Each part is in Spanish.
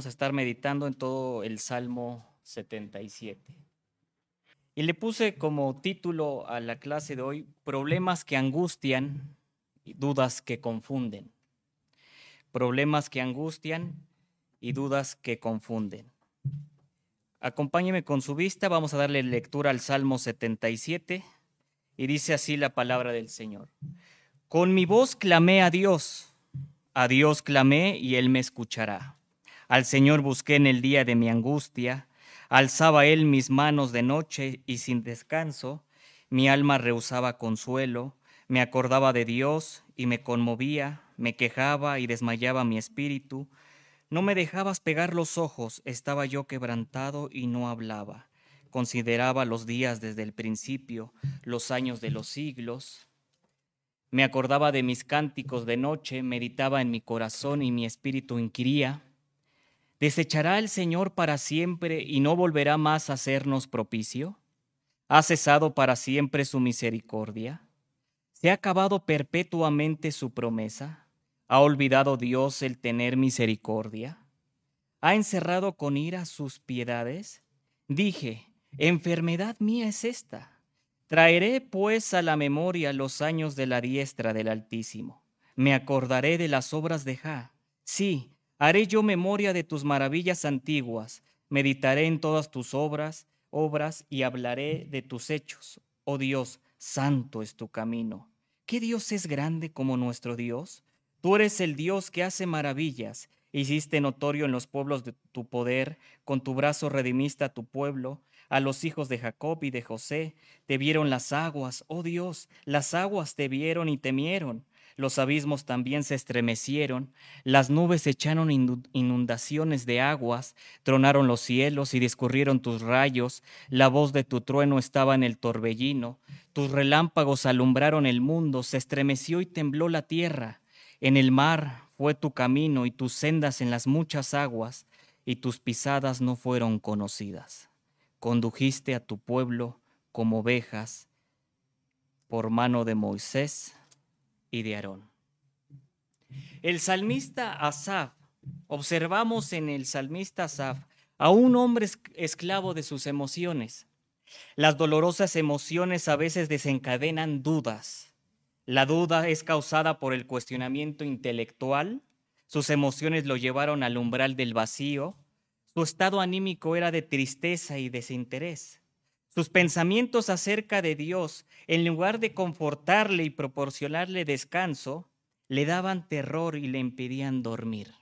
vamos a estar meditando en todo el Salmo 77. Y le puse como título a la clase de hoy, Problemas que angustian y dudas que confunden. Problemas que angustian y dudas que confunden. Acompáñeme con su vista, vamos a darle lectura al Salmo 77 y dice así la palabra del Señor. Con mi voz clamé a Dios, a Dios clamé y Él me escuchará. Al Señor busqué en el día de mi angustia, alzaba Él mis manos de noche y sin descanso, mi alma rehusaba consuelo, me acordaba de Dios y me conmovía, me quejaba y desmayaba mi espíritu. No me dejabas pegar los ojos, estaba yo quebrantado y no hablaba. Consideraba los días desde el principio, los años de los siglos. Me acordaba de mis cánticos de noche, meditaba en mi corazón y mi espíritu inquiría. ¿Desechará el Señor para siempre y no volverá más a hacernos propicio? ¿Ha cesado para siempre su misericordia? ¿Se ha acabado perpetuamente su promesa? ¿Ha olvidado Dios el tener misericordia? ¿Ha encerrado con ira sus piedades? Dije, enfermedad mía es esta Traeré pues a la memoria los años de la diestra del Altísimo. Me acordaré de las obras de Ja. Sí, haré yo memoria de tus maravillas antiguas. Meditaré en todas tus obras, obras y hablaré de tus hechos. Oh Dios, santo es tu camino. ¿Qué Dios es grande como nuestro Dios? Tú eres el Dios que hace maravillas. Hiciste notorio en los pueblos de tu poder, con tu brazo redimiste a tu pueblo a los hijos de Jacob y de José. Te vieron las aguas, oh Dios, las aguas te vieron y temieron. Los abismos también se estremecieron, las nubes echaron inundaciones de aguas, tronaron los cielos y discurrieron tus rayos, la voz de tu trueno estaba en el torbellino, tus relámpagos alumbraron el mundo, se estremeció y tembló la tierra. En el mar fue tu camino y tus sendas en las muchas aguas, y tus pisadas no fueron conocidas condujiste a tu pueblo como ovejas por mano de Moisés y de Aarón. El salmista Asaf, observamos en el salmista Asaf a un hombre esclavo de sus emociones. Las dolorosas emociones a veces desencadenan dudas. La duda es causada por el cuestionamiento intelectual. Sus emociones lo llevaron al umbral del vacío, su estado anímico era de tristeza y desinterés. Sus pensamientos acerca de Dios, en lugar de confortarle y proporcionarle descanso, le daban terror y le impedían dormir.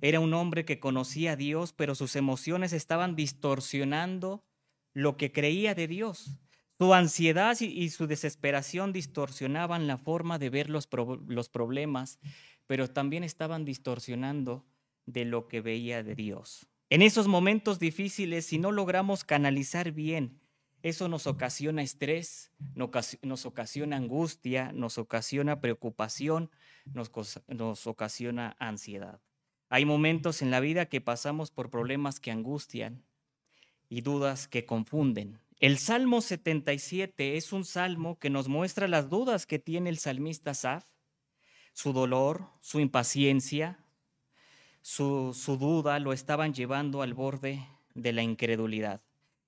Era un hombre que conocía a Dios, pero sus emociones estaban distorsionando lo que creía de Dios. Su ansiedad y su desesperación distorsionaban la forma de ver los, problemas, pero también estaban distorsionando de lo que veía de Dios. En esos momentos difíciles, si no logramos canalizar bien, eso nos ocasiona estrés, nos ocasiona angustia, nos ocasiona preocupación, nos, ocasiona ansiedad. Hay momentos en la vida que pasamos por problemas que angustian y dudas que confunden. El Salmo 77 es un salmo que nos muestra las dudas que tiene el salmista Saf, su dolor, su impaciencia, su, duda lo estaban llevando al borde de la incredulidad.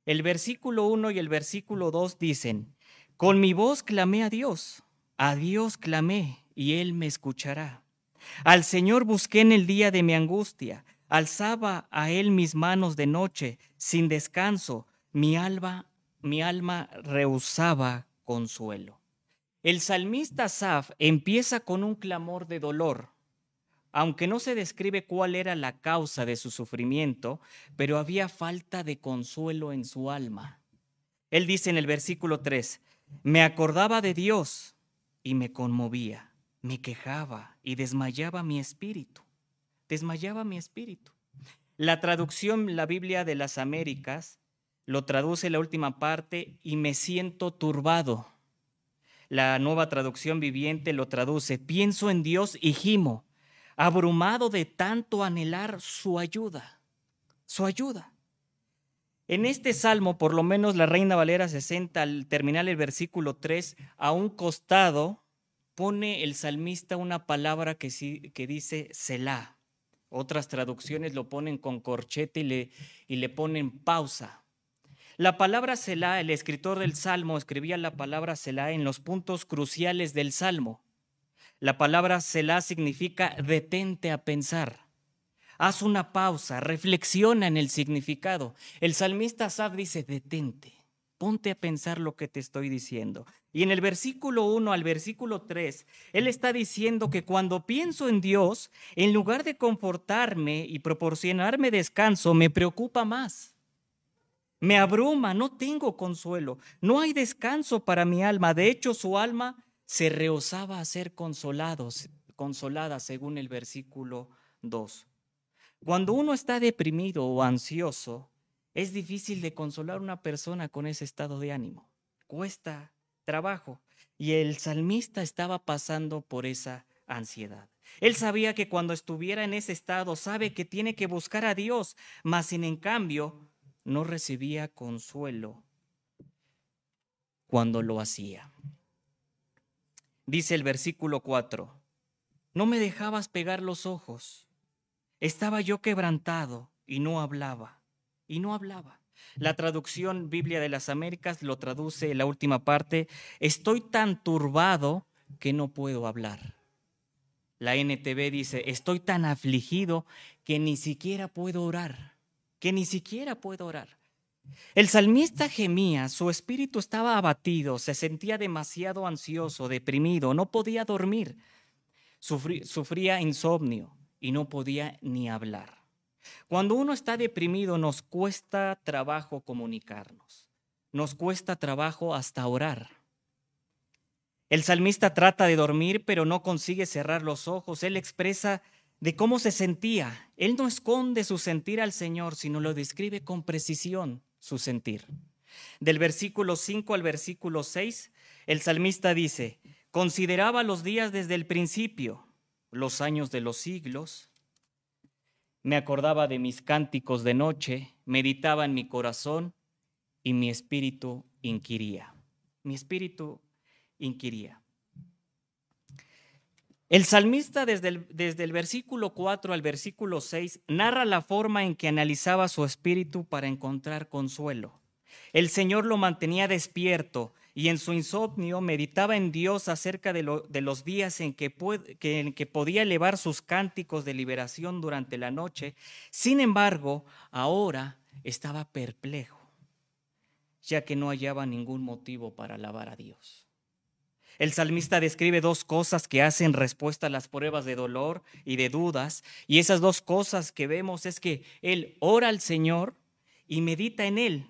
El versículo 1 y el versículo 2 dicen, con mi voz clamé a Dios, a Dios clamé y Él me escuchará. Al Señor busqué en el día de mi angustia, alzaba a Él mis manos de noche, sin descanso, mi alma, mi alma rehusaba consuelo. El salmista Saf empieza con un clamor de dolor, aunque no se describe cuál era la causa de su sufrimiento, pero había falta de consuelo en su alma. Él dice en el versículo 3, me acordaba de Dios y me conmovía, me quejaba y desmayaba mi espíritu, desmayaba mi espíritu. La traducción, la Biblia de las Américas, lo traduce la última parte y me siento turbado. La nueva traducción viviente lo traduce, pienso en Dios y gimo abrumado de tanto anhelar su ayuda, su ayuda. En este salmo, por lo menos la Reina Valera 60, al terminar el versículo 3, a un costado pone el salmista una palabra que, que dice Selah Otras traducciones lo ponen con corchete y le, y le ponen pausa. La palabra Selah, el escritor del Salmo escribía la palabra Selah en los puntos cruciales del Salmo. La palabra Selah significa detente a pensar. Haz una pausa, reflexiona en el significado. El salmista Asaf dice, detente, ponte a pensar lo que te estoy diciendo. Y en el versículo 1 al versículo 3, él está diciendo que cuando pienso en Dios, en lugar de confortarme y proporcionarme descanso, me preocupa más. Me abruma, no tengo consuelo, no hay descanso para mi alma. De hecho, su alma se rehusaba a ser consolados, consolada, según el versículo 2. Cuando uno está deprimido o ansioso, es difícil de consolar a una persona con ese estado de ánimo. Cuesta trabajo. Y el salmista estaba pasando por esa ansiedad. Él sabía que cuando estuviera en ese estado, sabe que tiene que buscar a Dios, mas sin en cambio no recibía consuelo cuando lo hacía. Dice el versículo 4, no me dejabas pegar los ojos, estaba yo quebrantado y no hablaba, y no hablaba. La traducción Biblia de las Américas lo traduce en la última parte, estoy tan turbado que no puedo hablar. La NTV dice, estoy tan afligido que ni siquiera puedo orar que ni siquiera puedo orar. El salmista gemía, su espíritu estaba abatido, se sentía demasiado ansioso, deprimido, no podía dormir, sufría insomnio y no podía ni hablar. Cuando uno está deprimido nos cuesta trabajo comunicarnos, nos cuesta trabajo hasta orar. El salmista trata de dormir, pero no consigue cerrar los ojos. Él expresa de cómo se sentía. Él no esconde su sentir al Señor, sino lo describe con precisión su sentir. Del versículo 5 al versículo 6, el salmista dice, consideraba los días desde el principio, los años de los siglos, me acordaba de mis cánticos de noche, meditaba en mi corazón y mi espíritu inquiría. Mi espíritu inquiría. El salmista desde el, desde el, versículo 4 al versículo 6 narra la forma en que analizaba su espíritu para encontrar consuelo. El Señor lo mantenía despierto y en su insomnio meditaba en Dios acerca de, los días en que, en que podía elevar sus cánticos de liberación durante la noche. Sin embargo, ahora estaba perplejo, ya que no hallaba ningún motivo para alabar a Dios. El salmista describe dos cosas que hacen respuesta a las pruebas de dolor y de dudas. Y esas dos cosas que vemos es que él ora al Señor y medita en él.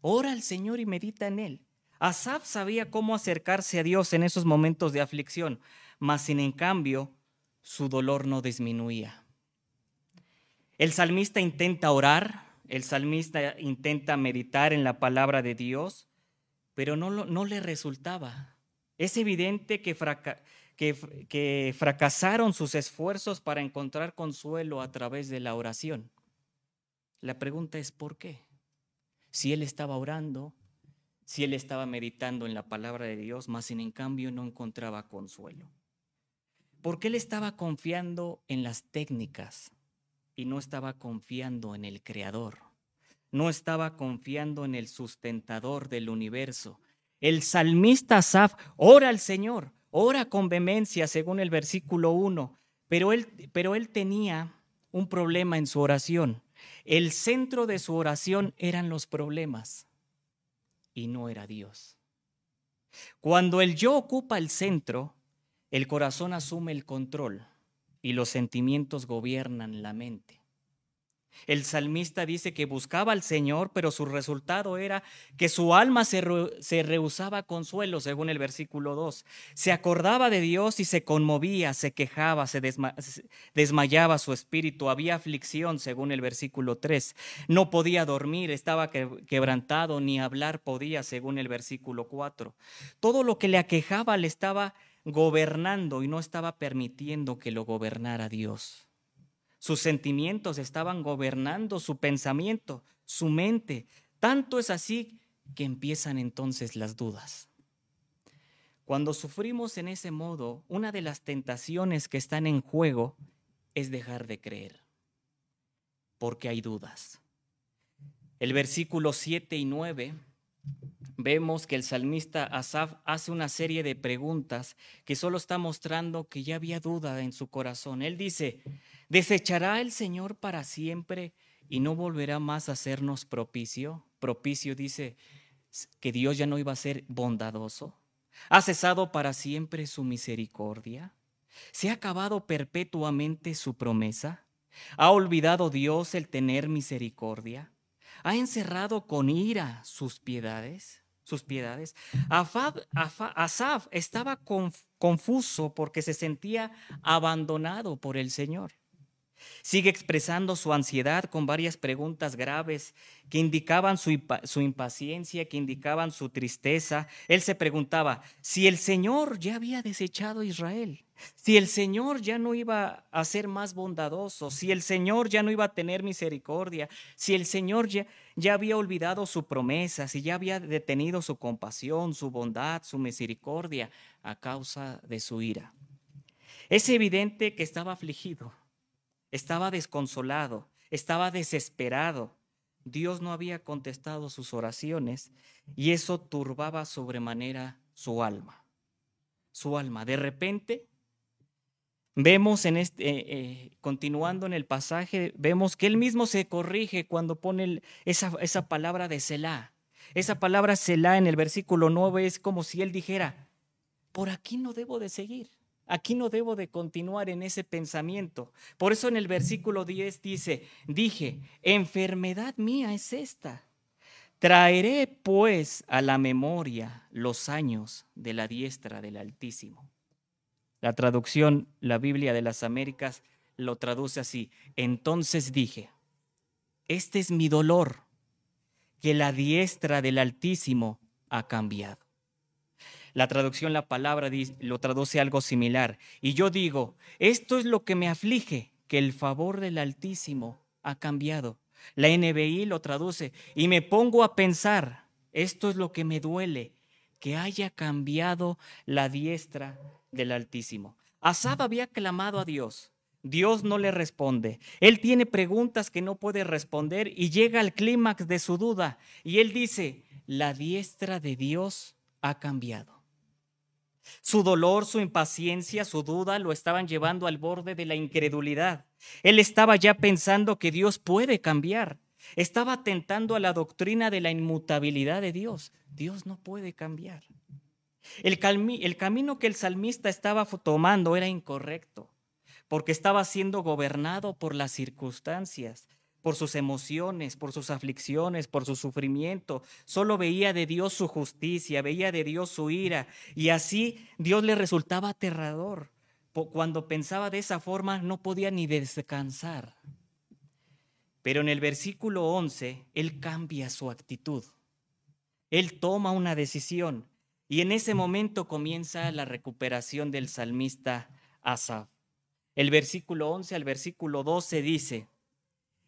Ora al Señor y medita en él. Asaf sabía cómo acercarse a Dios en esos momentos de aflicción, mas sin en cambio su dolor no disminuía. El salmista intenta orar, el salmista intenta meditar en la palabra de Dios, pero no, no le resultaba. Es evidente que, fracasaron sus esfuerzos para encontrar consuelo a través de la oración. La pregunta es ¿por qué? Si él estaba orando, si él estaba meditando en la palabra de Dios, más sin en cambio no encontraba consuelo. Porque él estaba confiando en las técnicas y no estaba confiando en el Creador. No estaba confiando en el sustentador del universo, el salmista Asaf ora al Señor, ora con vehemencia según el versículo 1, pero él, pero él tenía un problema en su oración. El centro de su oración eran los problemas y no era Dios. Cuando el yo ocupa el centro, el corazón asume el control y los sentimientos gobiernan la mente. El salmista dice que buscaba al Señor, pero su resultado era que su alma se, rehusaba consuelo, según el versículo 2. Se acordaba de Dios y se conmovía, se quejaba, se desmayaba su espíritu, había aflicción, según el versículo 3. No podía dormir, estaba quebrantado, ni hablar podía, según el versículo 4. Todo lo que le aquejaba le estaba gobernando y no estaba permitiendo que lo gobernara Dios. Sus sentimientos estaban gobernando su pensamiento, su mente. Tanto es así que empiezan entonces las dudas. Cuando sufrimos en ese modo, una de las tentaciones que están en juego es dejar de creer, porque hay dudas. El versículo 7 y 9 vemos que el salmista Asaf hace una serie de preguntas que solo está mostrando que ya había duda en su corazón. Él dice, ¿desechará el Señor para siempre y no volverá más a hacernos propicio? Propicio dice que Dios ya no iba a ser bondadoso. ¿Ha cesado para siempre su misericordia? ¿Se ha acabado perpetuamente su promesa? ¿Ha olvidado Dios el tener misericordia? ¿Ha encerrado con ira sus piedades? sus piedades. Asaf estaba confuso porque se sentía abandonado por el Señor. Sigue expresando su ansiedad con varias preguntas graves que indicaban su, su, impaciencia, que indicaban su tristeza. Él se preguntaba si el Señor ya había desechado a Israel, si el Señor ya no iba a ser más bondadoso, si el Señor ya no iba a tener misericordia, si el Señor ya, ya había olvidado su promesa, si ya había detenido su compasión, su bondad, su misericordia a causa de su ira. Es evidente que estaba afligido estaba desconsolado, estaba desesperado. Dios no había contestado sus oraciones y eso turbaba sobremanera su alma. Su alma. De repente, vemos en este, eh, eh, continuando en el pasaje, vemos que él mismo se corrige cuando pone esa, esa palabra de Selah. Esa palabra Selah en el versículo 9 es como si él dijera, por aquí no debo de seguir. Aquí no debo de continuar en ese pensamiento. Por eso en el versículo 10 dice, dije, enfermedad mía es esta. Traeré pues a la memoria los años de la diestra del Altísimo. La traducción, la Biblia de las Américas, lo traduce así. Entonces dije, este es mi dolor, que la diestra del Altísimo ha cambiado. La traducción, la palabra lo traduce algo similar. Y yo digo, esto es lo que me aflige, que el favor del Altísimo ha cambiado. La NBI lo traduce y me pongo a pensar, esto es lo que me duele, que haya cambiado la diestra del Altísimo. Asab había clamado a Dios. Dios no le responde. Él tiene preguntas que no puede responder y llega al clímax de su duda. Y él dice, la diestra de Dios ha cambiado. Su dolor, su impaciencia, su duda lo estaban llevando al borde de la incredulidad. Él estaba ya pensando que Dios puede cambiar. Estaba atentando a la doctrina de la inmutabilidad de Dios. Dios no puede cambiar. El, camino que el salmista estaba tomando era incorrecto, porque estaba siendo gobernado por las circunstancias, por sus emociones, por sus aflicciones, por su sufrimiento. Solo veía de Dios su justicia, veía de Dios su ira. Y así Dios le resultaba aterrador. Cuando pensaba de esa forma no podía ni descansar. Pero en el versículo 11, Él cambia su actitud. Él toma una decisión. Y en ese momento comienza la recuperación del salmista Asaf. El versículo 11 al versículo 12 dice,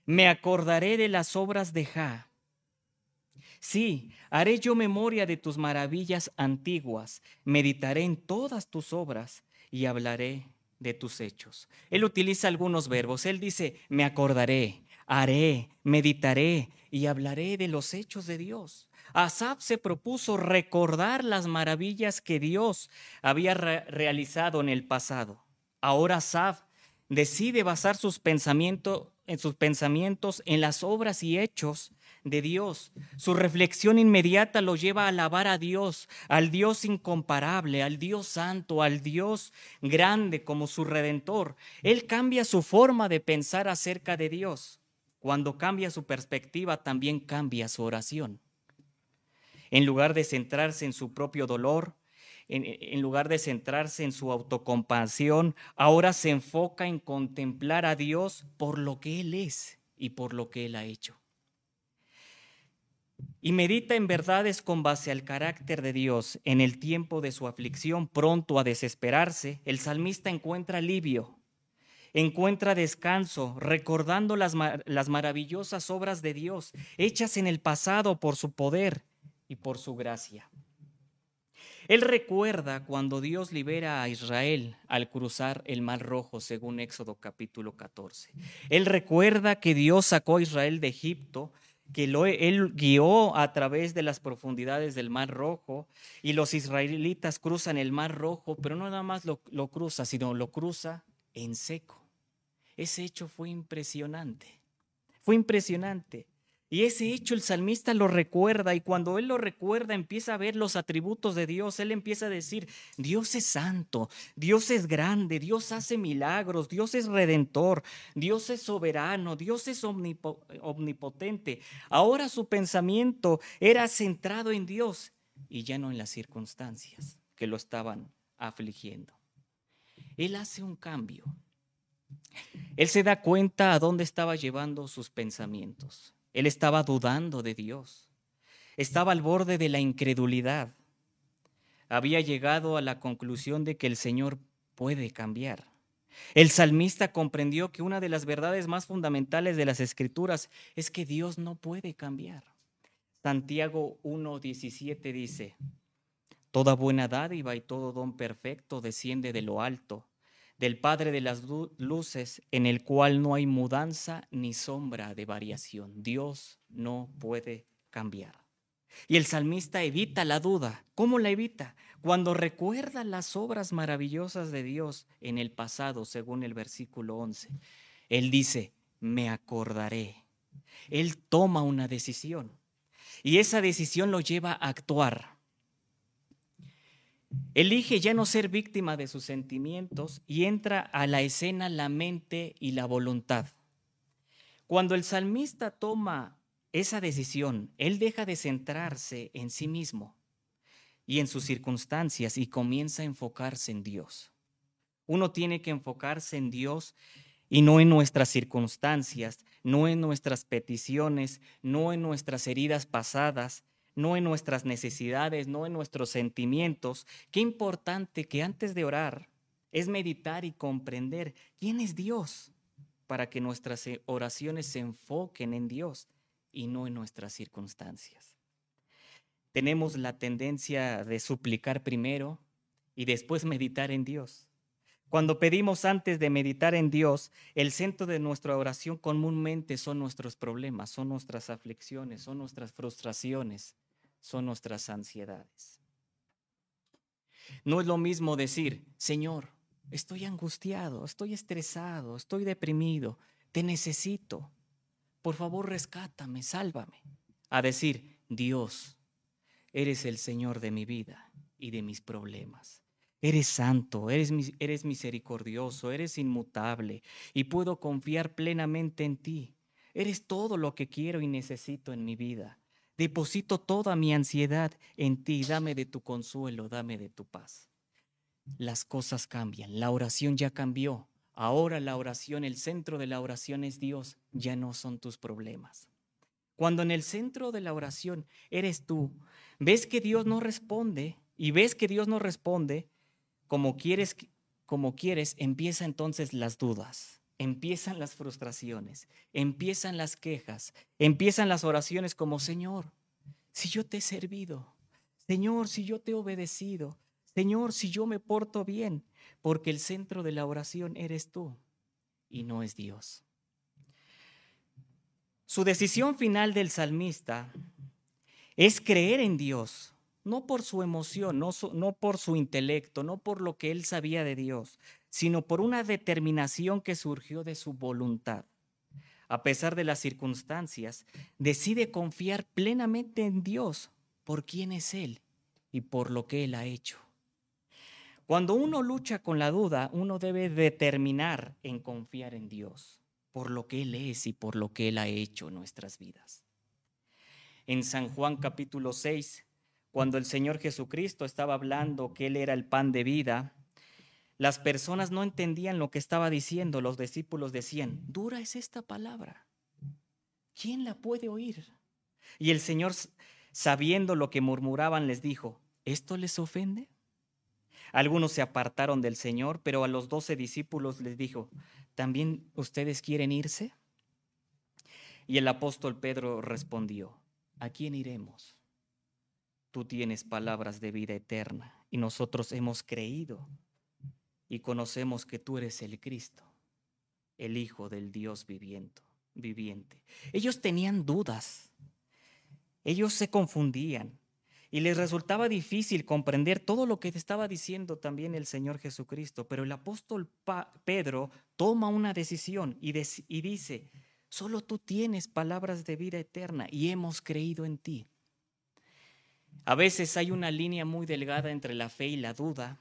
me acordaré de las obras de Ja. Sí, haré yo memoria de tus maravillas antiguas, meditaré en todas tus obras y hablaré de tus hechos. Él utiliza algunos verbos. Él dice, me acordaré, haré, meditaré y hablaré de los hechos de Dios. Asaf se propuso recordar las maravillas que Dios había realizado en el pasado. Ahora Asaf decide basar sus pensamientos en sus pensamientos en las obras y hechos de Dios. Su reflexión inmediata lo lleva a alabar a Dios, al Dios incomparable, al Dios santo, al Dios grande como su redentor. Él cambia su forma de pensar acerca de Dios. Cuando cambia su perspectiva, también cambia su oración. En lugar de centrarse en su propio dolor, en, lugar de centrarse en su autocompasión, ahora se enfoca en contemplar a Dios por lo que Él es y por lo que Él ha hecho. Y medita en verdades con base al carácter de Dios. En el tiempo de su aflicción, pronto a desesperarse, el salmista encuentra alivio, encuentra descanso, recordando las, maravillosas obras de Dios, hechas en el pasado por su poder y por su gracia. Él recuerda cuando Dios libera a Israel al cruzar el Mar Rojo, según Éxodo capítulo 14. Él recuerda que Dios sacó a Israel de Egipto, que lo, Él guió a través de las profundidades del Mar Rojo y los israelitas cruzan el Mar Rojo, pero no nada más lo, lo cruza, sino lo cruza en seco. Ese hecho fue impresionante. Fue impresionante. Y ese hecho el salmista lo recuerda y cuando él lo recuerda empieza a ver los atributos de Dios. Él empieza a decir, Dios es santo, Dios es grande, Dios hace milagros, Dios es redentor, Dios es soberano, Dios es omnipotente. Ahora su pensamiento era centrado en Dios y ya no en las circunstancias que lo estaban afligiendo. Él hace un cambio. Él se da cuenta a dónde estaba llevando sus pensamientos. Él estaba dudando de Dios. Estaba al borde de la incredulidad. Había llegado a la conclusión de que el Señor puede cambiar. El salmista comprendió que una de las verdades más fundamentales de las escrituras es que Dios no puede cambiar. Santiago 1.17 dice, Toda buena dádiva y todo don perfecto desciende de lo alto del Padre de las luces, en el cual no hay mudanza ni sombra de variación. Dios no puede cambiar. Y el salmista evita la duda. ¿Cómo la evita? Cuando recuerda las obras maravillosas de Dios en el pasado, según el versículo 11. Él dice, me acordaré. Él toma una decisión. Y esa decisión lo lleva a actuar. Elige ya no ser víctima de sus sentimientos y entra a la escena la mente y la voluntad. Cuando el salmista toma esa decisión, él deja de centrarse en sí mismo y en sus circunstancias y comienza a enfocarse en Dios. Uno tiene que enfocarse en Dios y no en nuestras circunstancias, no en nuestras peticiones, no en nuestras heridas pasadas, no en nuestras necesidades, no en nuestros sentimientos. Qué importante que antes de orar es meditar y comprender quién es Dios para que nuestras eh, oraciones se enfoquen en Dios y no en nuestras circunstancias. Tenemos la tendencia de suplicar primero y después meditar en Dios. Cuando pedimos antes de meditar en Dios, el centro de nuestra oración comúnmente son nuestros problemas, son nuestras aflicciones, son nuestras frustraciones, son nuestras ansiedades. No es lo mismo decir, Señor, estoy angustiado, estoy estresado, estoy deprimido, te necesito. Por favor, rescátame, sálvame. A decir, Dios, eres el Señor de mi vida y de mis problemas. Eres santo, eres, eres misericordioso, eres inmutable y puedo confiar plenamente en ti. Eres todo lo que quiero y necesito en mi vida. Deposito toda mi ansiedad en ti. Dame de tu consuelo, dame de tu paz. Las cosas cambian. La oración ya cambió. Ahora la oración, el centro de la oración es Dios, ya no son tus problemas. Cuando en el centro de la oración eres tú, ves que Dios no responde y ves que Dios no responde como quieres, como quieres, empieza entonces las dudas empiezan las frustraciones, empiezan las quejas, empiezan las oraciones como, Señor, si yo te he servido, Señor, si yo te he obedecido, Señor, si yo me porto bien, porque el centro de la oración eres tú y no es Dios. Su decisión final del salmista es creer en Dios, no por su emoción, no, por su intelecto, no por lo que él sabía de Dios, sino por una determinación que surgió de su voluntad. A pesar de las circunstancias, decide confiar plenamente en Dios por quién es Él y por lo que Él ha hecho. Cuando uno lucha con la duda, uno debe determinar en confiar en Dios por lo que Él es y por lo que Él ha hecho en nuestras vidas. En San Juan capítulo 6, cuando el Señor Jesucristo estaba hablando que Él era el pan de vida, las personas no entendían lo que estaba diciendo. Los discípulos decían, dura es esta palabra. ¿Quién la puede oír? Y el Señor, sabiendo lo que murmuraban, les dijo, ¿esto les ofende? Algunos se apartaron del Señor, pero a los doce discípulos les dijo, ¿también ustedes quieren irse? Y el apóstol Pedro respondió, ¿a quién iremos? tú tienes palabras de vida eterna y nosotros hemos creído y conocemos que tú eres el Cristo, el Hijo del Dios viviente. Ellos tenían dudas, ellos se confundían y les resultaba difícil comprender todo lo que estaba diciendo también el Señor Jesucristo, pero el apóstol Pedro toma una decisión y, y dice, solo tú tienes palabras de vida eterna y hemos creído en ti. A veces hay una línea muy delgada entre la fe y la duda.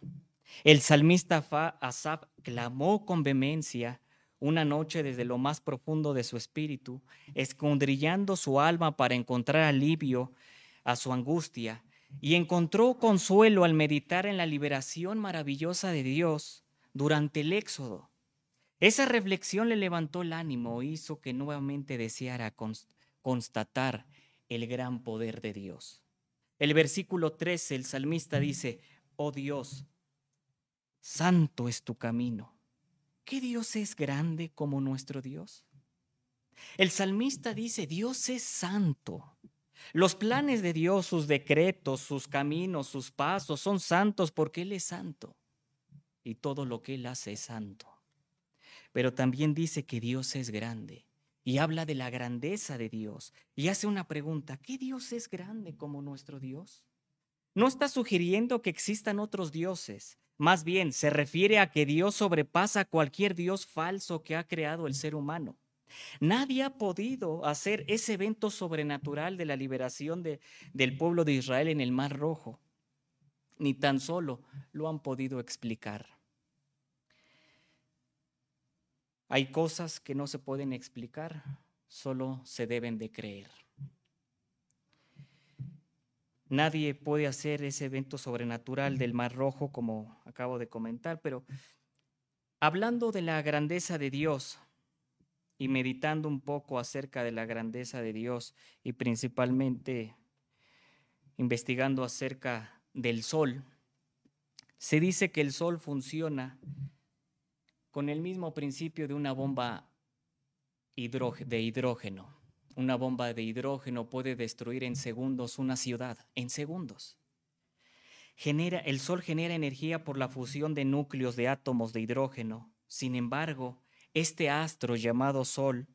El salmista Asaf clamó con vehemencia una noche desde lo más profundo de su espíritu, escondrillando su alma para encontrar alivio a su angustia, y encontró consuelo al meditar en la liberación maravillosa de Dios durante el éxodo. Esa reflexión le levantó el ánimo e hizo que nuevamente deseara constatar el gran poder de Dios. El versículo 13, el salmista dice, oh Dios, santo es tu camino. ¿Qué Dios es grande como nuestro Dios? El salmista dice, Dios es santo. Los planes de Dios, sus decretos, sus caminos, sus pasos son santos porque Él es santo. Y todo lo que Él hace es santo. Pero también dice que Dios es grande y habla de la grandeza de Dios y hace una pregunta, ¿qué Dios es grande como nuestro Dios? No está sugiriendo que existan otros dioses, más bien se refiere a que Dios sobrepasa cualquier Dios falso que ha creado el ser humano. Nadie ha podido hacer ese evento sobrenatural de la liberación de, del pueblo de Israel en el Mar Rojo, ni tan solo lo han podido explicar. Hay cosas que no se pueden explicar, solo se deben de creer. Nadie puede hacer ese evento sobrenatural del Mar Rojo, como acabo de comentar, pero hablando de la grandeza de Dios y meditando un poco acerca de la grandeza de Dios y principalmente investigando acerca del sol, se dice que el sol funciona con el mismo principio de una bomba de hidrógeno. Una bomba de hidrógeno puede destruir en segundos una ciudad, en segundos. El Sol genera energía por la fusión de núcleos de átomos de hidrógeno. Sin embargo, este astro llamado Sol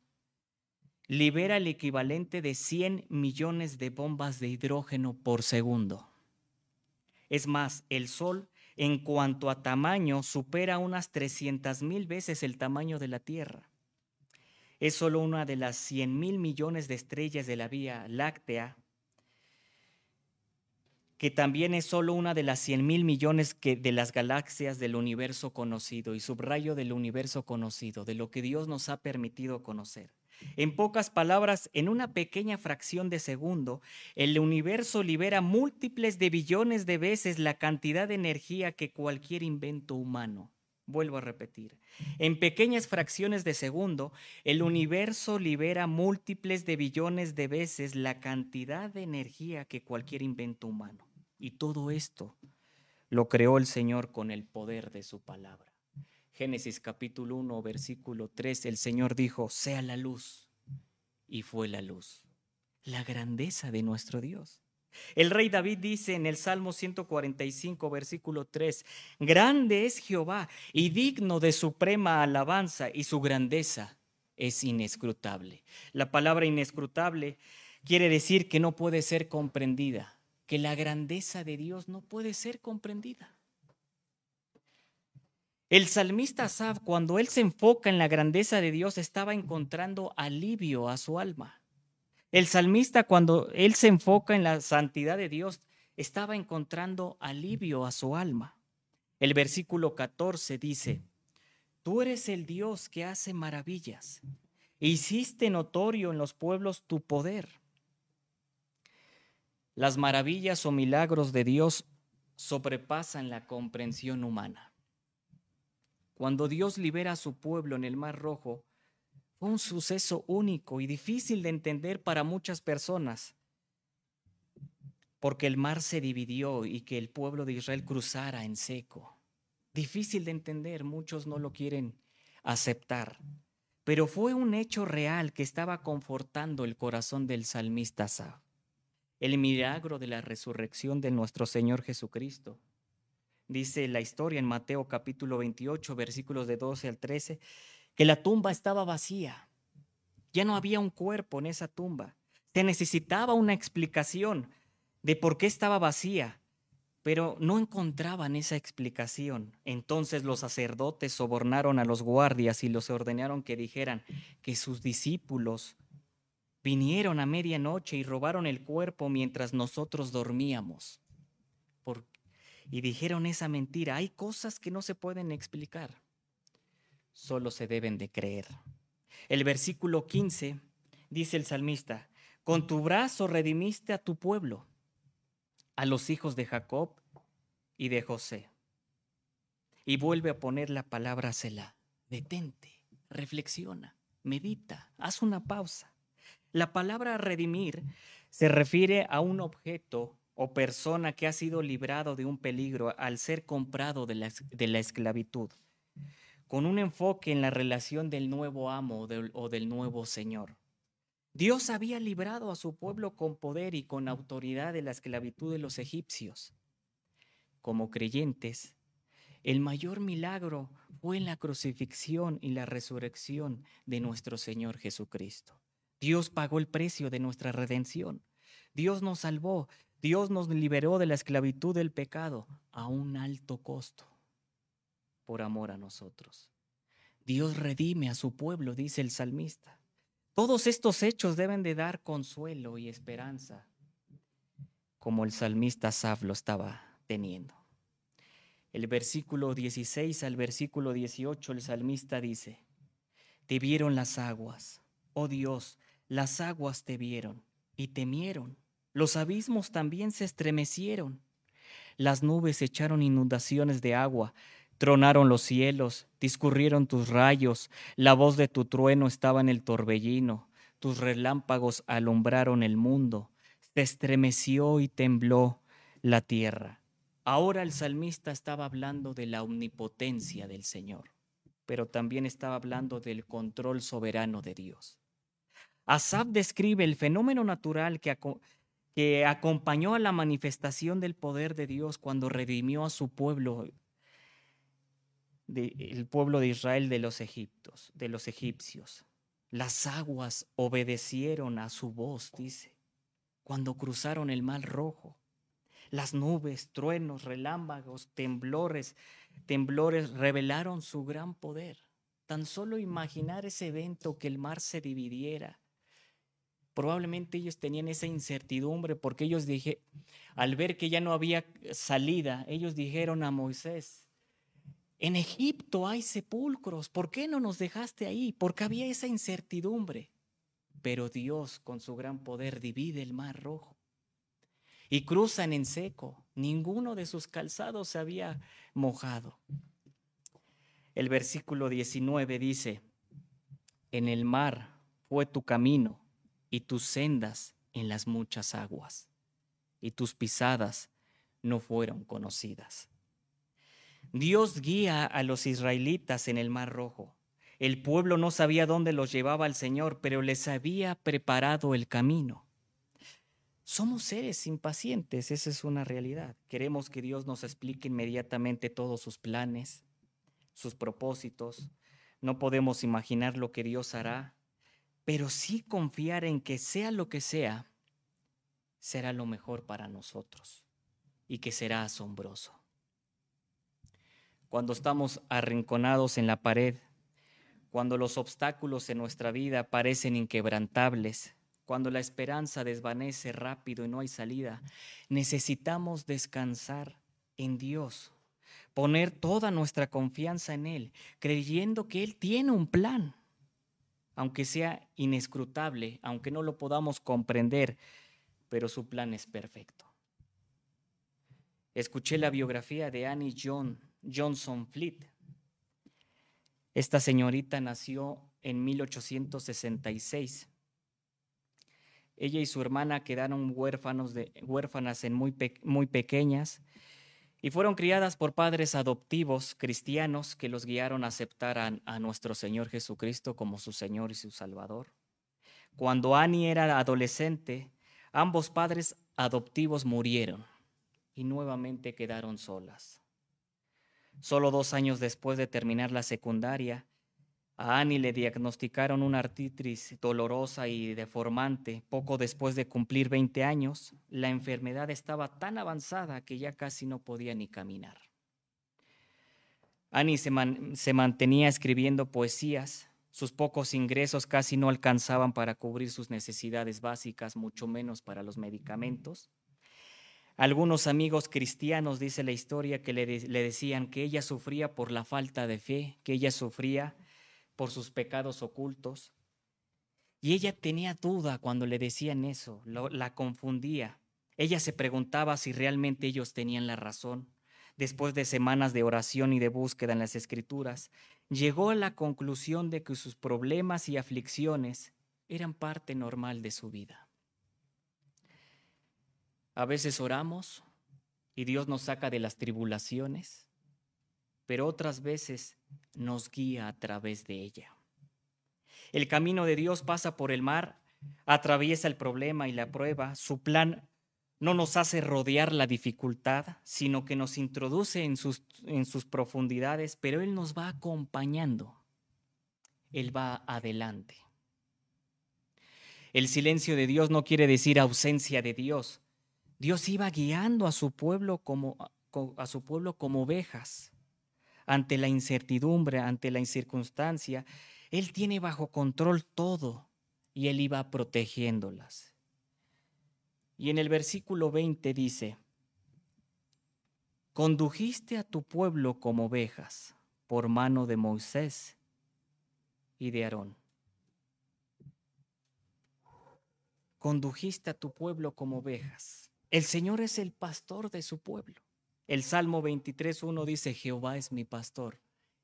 libera el equivalente de 100 millones de bombas de hidrógeno por segundo. Es más, el Sol en cuanto a tamaño supera unas 300 mil veces el tamaño de la Tierra. Es solo una de las 100 mil millones de estrellas de la Vía Láctea, que también es solo una de las 100 mil millones que, de las galaxias del universo conocido, y subrayo del universo conocido, de lo que Dios nos ha permitido conocer. En pocas palabras, en una pequeña fracción de segundo, el universo libera múltiples de billones de veces la cantidad de energía que cualquier invento humano. Vuelvo a repetir. En pequeñas fracciones de segundo, el universo libera múltiples de billones de veces la cantidad de energía que cualquier invento humano. Y todo esto lo creó el Señor con el poder de su palabra. Génesis capítulo 1, versículo 3, el Señor dijo, sea la luz. Y fue la luz. La grandeza de nuestro Dios. El rey David dice en el Salmo 145, versículo 3, grande es Jehová y digno de suprema alabanza y su grandeza es inescrutable. La palabra inescrutable quiere decir que no puede ser comprendida, que la grandeza de Dios no puede ser comprendida. El salmista Asaf, cuando él se enfoca en la grandeza de Dios, estaba encontrando alivio a su alma. El salmista, cuando él se enfoca en la santidad de Dios, estaba encontrando alivio a su alma. El versículo 14 dice, Tú eres el Dios que hace maravillas. Hiciste notorio en los pueblos tu poder. Las maravillas o milagros de Dios sobrepasan la comprensión humana. Cuando Dios libera a su pueblo en el Mar Rojo, un suceso único y difícil de entender para muchas personas, porque el mar se dividió y que el pueblo de Israel cruzara en seco. Difícil de entender, muchos no lo quieren aceptar, pero fue un hecho real que estaba confortando el corazón del salmista el milagro de la resurrección de nuestro Señor Jesucristo. Dice la historia en Mateo capítulo 28, versículos de 12 al 13, que la tumba estaba vacía. Ya no había un cuerpo en esa tumba. Se necesitaba una explicación de por qué estaba vacía, pero no encontraban esa explicación. Entonces los sacerdotes sobornaron a los guardias y los ordenaron que dijeran que sus discípulos vinieron a medianoche y robaron el cuerpo mientras nosotros dormíamos. y dijeron esa mentira. Hay cosas que no se pueden explicar, solo se deben de creer. El versículo 15 dice el salmista, con tu brazo redimiste a tu pueblo a los hijos de Jacob y de José. Y vuelve a poner la palabra Selah. Detente, reflexiona, medita, haz una pausa. La palabra redimir se refiere a un objeto o persona que ha sido librado de un peligro al ser comprado de de la esclavitud, con un enfoque en la relación del nuevo amo o del nuevo Señor. Dios había librado a su pueblo con poder y con autoridad de la esclavitud de los egipcios. Como creyentes, el mayor milagro fue en la crucifixión y la resurrección de nuestro Señor Jesucristo. Dios pagó el precio de nuestra redención. Dios nos salvó. Dios nos liberó de la esclavitud del pecado a un alto costo por amor a nosotros. Dios redime a su pueblo, dice el salmista. Todos estos hechos deben de dar consuelo y esperanza, como el salmista Saf lo estaba teniendo. El versículo 16 al versículo 18, el salmista dice, Te vieron las aguas, oh Dios, las aguas te vieron y temieron. Los abismos también se estremecieron. Las nubes echaron inundaciones de agua, Tronaron los cielos, discurrieron tus rayos, la voz de tu trueno estaba en el torbellino, tus relámpagos alumbraron el mundo, se estremeció y tembló la tierra. Ahora el salmista estaba hablando de la omnipotencia del Señor, pero también estaba hablando del control soberano de Dios. Asaf describe el fenómeno natural que, que acompañó a la manifestación del poder de Dios cuando redimió a su pueblo del pueblo de Israel de los egiptos, de los egipcios. Las aguas obedecieron a su voz, dice, cuando cruzaron el mar rojo. Las nubes, truenos, relámpagos, temblores, temblores revelaron su gran poder. Tan solo imaginar ese evento que el mar se dividiera. Probablemente ellos tenían esa incertidumbre porque ellos dije, al ver que ya no había salida, ellos dijeron a Moisés, en Egipto hay sepulcros, ¿por qué no nos dejaste ahí? Porque había esa incertidumbre. Pero Dios con su gran poder divide el mar rojo y cruzan en seco. Ninguno de sus calzados se había mojado. El versículo 19 dice, en el mar fue tu camino y tus sendas en las muchas aguas, y tus pisadas no fueron conocidas. Dios guía a los israelitas en el Mar Rojo. El pueblo no sabía dónde los llevaba el Señor, pero les había preparado el camino. Somos seres impacientes, esa es una realidad. Queremos que Dios nos explique inmediatamente todos sus planes, sus propósitos. No podemos imaginar lo que Dios hará, pero sí confiar en que sea lo que sea, será lo mejor para nosotros y que será asombroso cuando estamos arrinconados en la pared, cuando los obstáculos en nuestra vida parecen inquebrantables, cuando la esperanza desvanece rápido y no hay salida, necesitamos descansar en Dios, poner toda nuestra confianza en Él, creyendo que Él tiene un plan, aunque sea inescrutable, aunque no lo podamos comprender, pero su plan es perfecto. Escuché la biografía de Annie John Johnson Fleet. Esta señorita nació en 1866. Ella y su hermana quedaron huérfanos de, huérfanas en muy, muy pequeñas y fueron criadas por padres adoptivos cristianos que los guiaron a aceptar a, a nuestro Señor Jesucristo como su Señor y su Salvador. Cuando Annie era adolescente, ambos padres adoptivos murieron y nuevamente quedaron solas. Solo dos años después de terminar la secundaria, a Annie le diagnosticaron una artritis dolorosa y deformante. Poco después de cumplir 20 años, la enfermedad estaba tan avanzada que ya casi no podía ni caminar. Annie se, se mantenía escribiendo poesías. Sus pocos ingresos casi no alcanzaban para cubrir sus necesidades básicas, mucho menos para los medicamentos. Algunos amigos cristianos, dice la historia, que le, decían que ella sufría por la falta de fe, que ella sufría por sus pecados ocultos. Y ella tenía duda cuando le decían eso, la confundía. Ella se preguntaba si realmente ellos tenían la razón. Después de semanas de oración y de búsqueda en las escrituras, llegó a la conclusión de que sus problemas y aflicciones eran parte normal de su vida. A veces oramos y Dios nos saca de las tribulaciones, pero otras veces nos guía a través de ella. El camino de Dios pasa por el mar, atraviesa el problema y la prueba. Su plan no nos hace rodear la dificultad, sino que nos introduce en sus, en sus profundidades, pero Él nos va acompañando. Él va adelante. El silencio de Dios no quiere decir ausencia de Dios. Dios iba guiando a su pueblo como, a su pueblo como ovejas ante la incertidumbre, ante la incircunstancia, Él tiene bajo control todo y Él iba protegiéndolas. Y en el versículo 20 dice, condujiste a tu pueblo como ovejas por mano de Moisés y de Aarón. Condujiste a tu pueblo como ovejas. El Señor es el pastor de su pueblo. El Salmo 23.1 dice, Jehová es mi pastor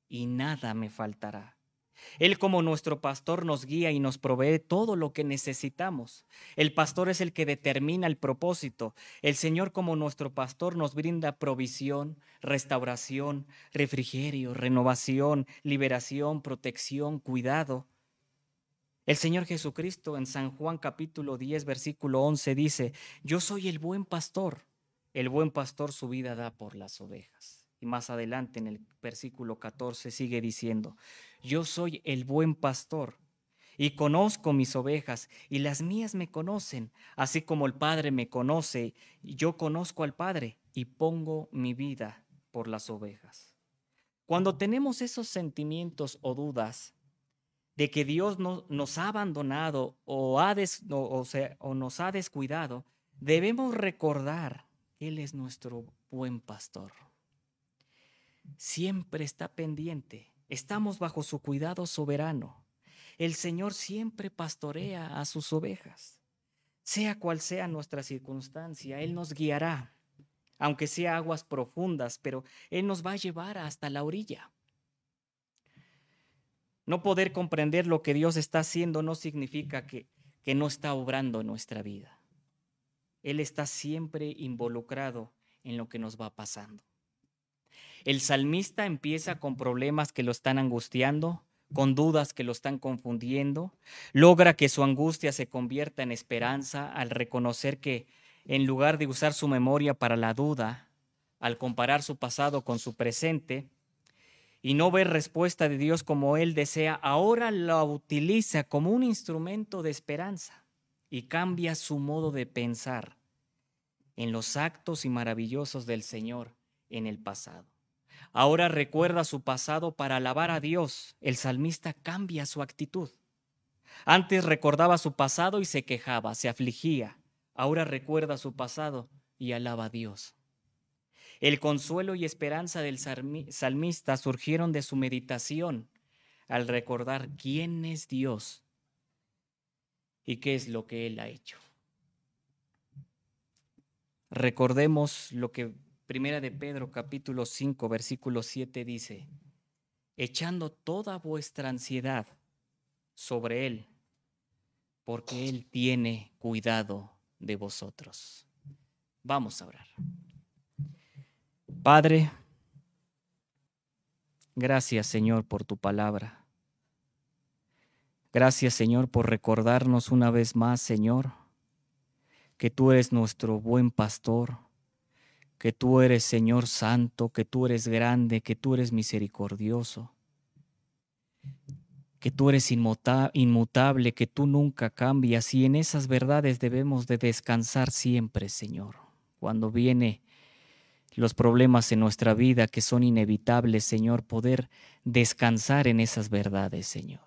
y nada me faltará. Él como nuestro pastor nos guía y nos provee todo lo que necesitamos. El pastor es el que determina el propósito. El Señor como nuestro pastor nos brinda provisión, restauración, refrigerio, renovación, liberación, protección, cuidado. El Señor Jesucristo en San Juan capítulo 10 versículo 11 dice, yo soy el buen pastor. El buen pastor su vida da por las ovejas. Y más adelante en el versículo 14 sigue diciendo, yo soy el buen pastor y conozco mis ovejas y las mías me conocen, así como el Padre me conoce, yo conozco al Padre y pongo mi vida por las ovejas. Cuando tenemos esos sentimientos o dudas de que Dios no, nos ha abandonado o, ha o nos ha descuidado, debemos recordar él es nuestro buen pastor. Siempre está pendiente. Estamos bajo su cuidado soberano. El Señor siempre pastorea a sus ovejas. Sea cual sea nuestra circunstancia, Él nos guiará, aunque sea aguas profundas, pero Él nos va a llevar hasta la orilla. No poder comprender lo que Dios está haciendo no significa que, que no está obrando en nuestra vida. Él está siempre involucrado en lo que nos va pasando. El salmista empieza con problemas que lo están angustiando, con dudas que lo están confundiendo, logra que su angustia se convierta en esperanza al reconocer que en lugar de usar su memoria para la duda, al comparar su pasado con su presente, y no ver respuesta de Dios como él desea, ahora la utiliza como un instrumento de esperanza y cambia su modo de pensar en los actos y maravillosos del Señor en el pasado. Ahora recuerda su pasado para alabar a Dios. El salmista cambia su actitud. Antes recordaba su pasado y se quejaba, se afligía. Ahora recuerda su pasado y alaba a Dios. El consuelo y esperanza del salmista surgieron de su meditación al recordar quién es Dios y qué es lo que Él ha hecho. Recordemos lo que Primera de Pedro capítulo 5 versículo 7 dice, echando toda vuestra ansiedad sobre Él, porque Él tiene cuidado de vosotros. Vamos a orar. Padre, gracias Señor por tu palabra. Gracias Señor por recordarnos una vez más, Señor, que tú eres nuestro buen pastor, que tú eres Señor Santo, que tú eres grande, que tú eres misericordioso, que tú eres inmutable, que tú nunca cambias y en esas verdades debemos de descansar siempre, Señor. Cuando viene los problemas en nuestra vida que son inevitables, Señor, poder descansar en esas verdades, Señor.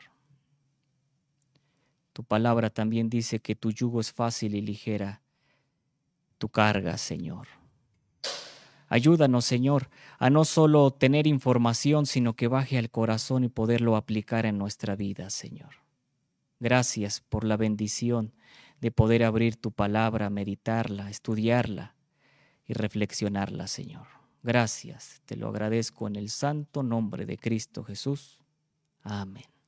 Tu palabra también dice que tu yugo es fácil y ligera, tu carga, Señor. Ayúdanos, Señor, a no solo tener información, sino que baje al corazón y poderlo aplicar en nuestra vida, Señor. Gracias por la bendición de poder abrir tu palabra, meditarla, estudiarla y reflexionarla, Señor. Gracias, te lo agradezco en el santo nombre de Cristo Jesús. Amén.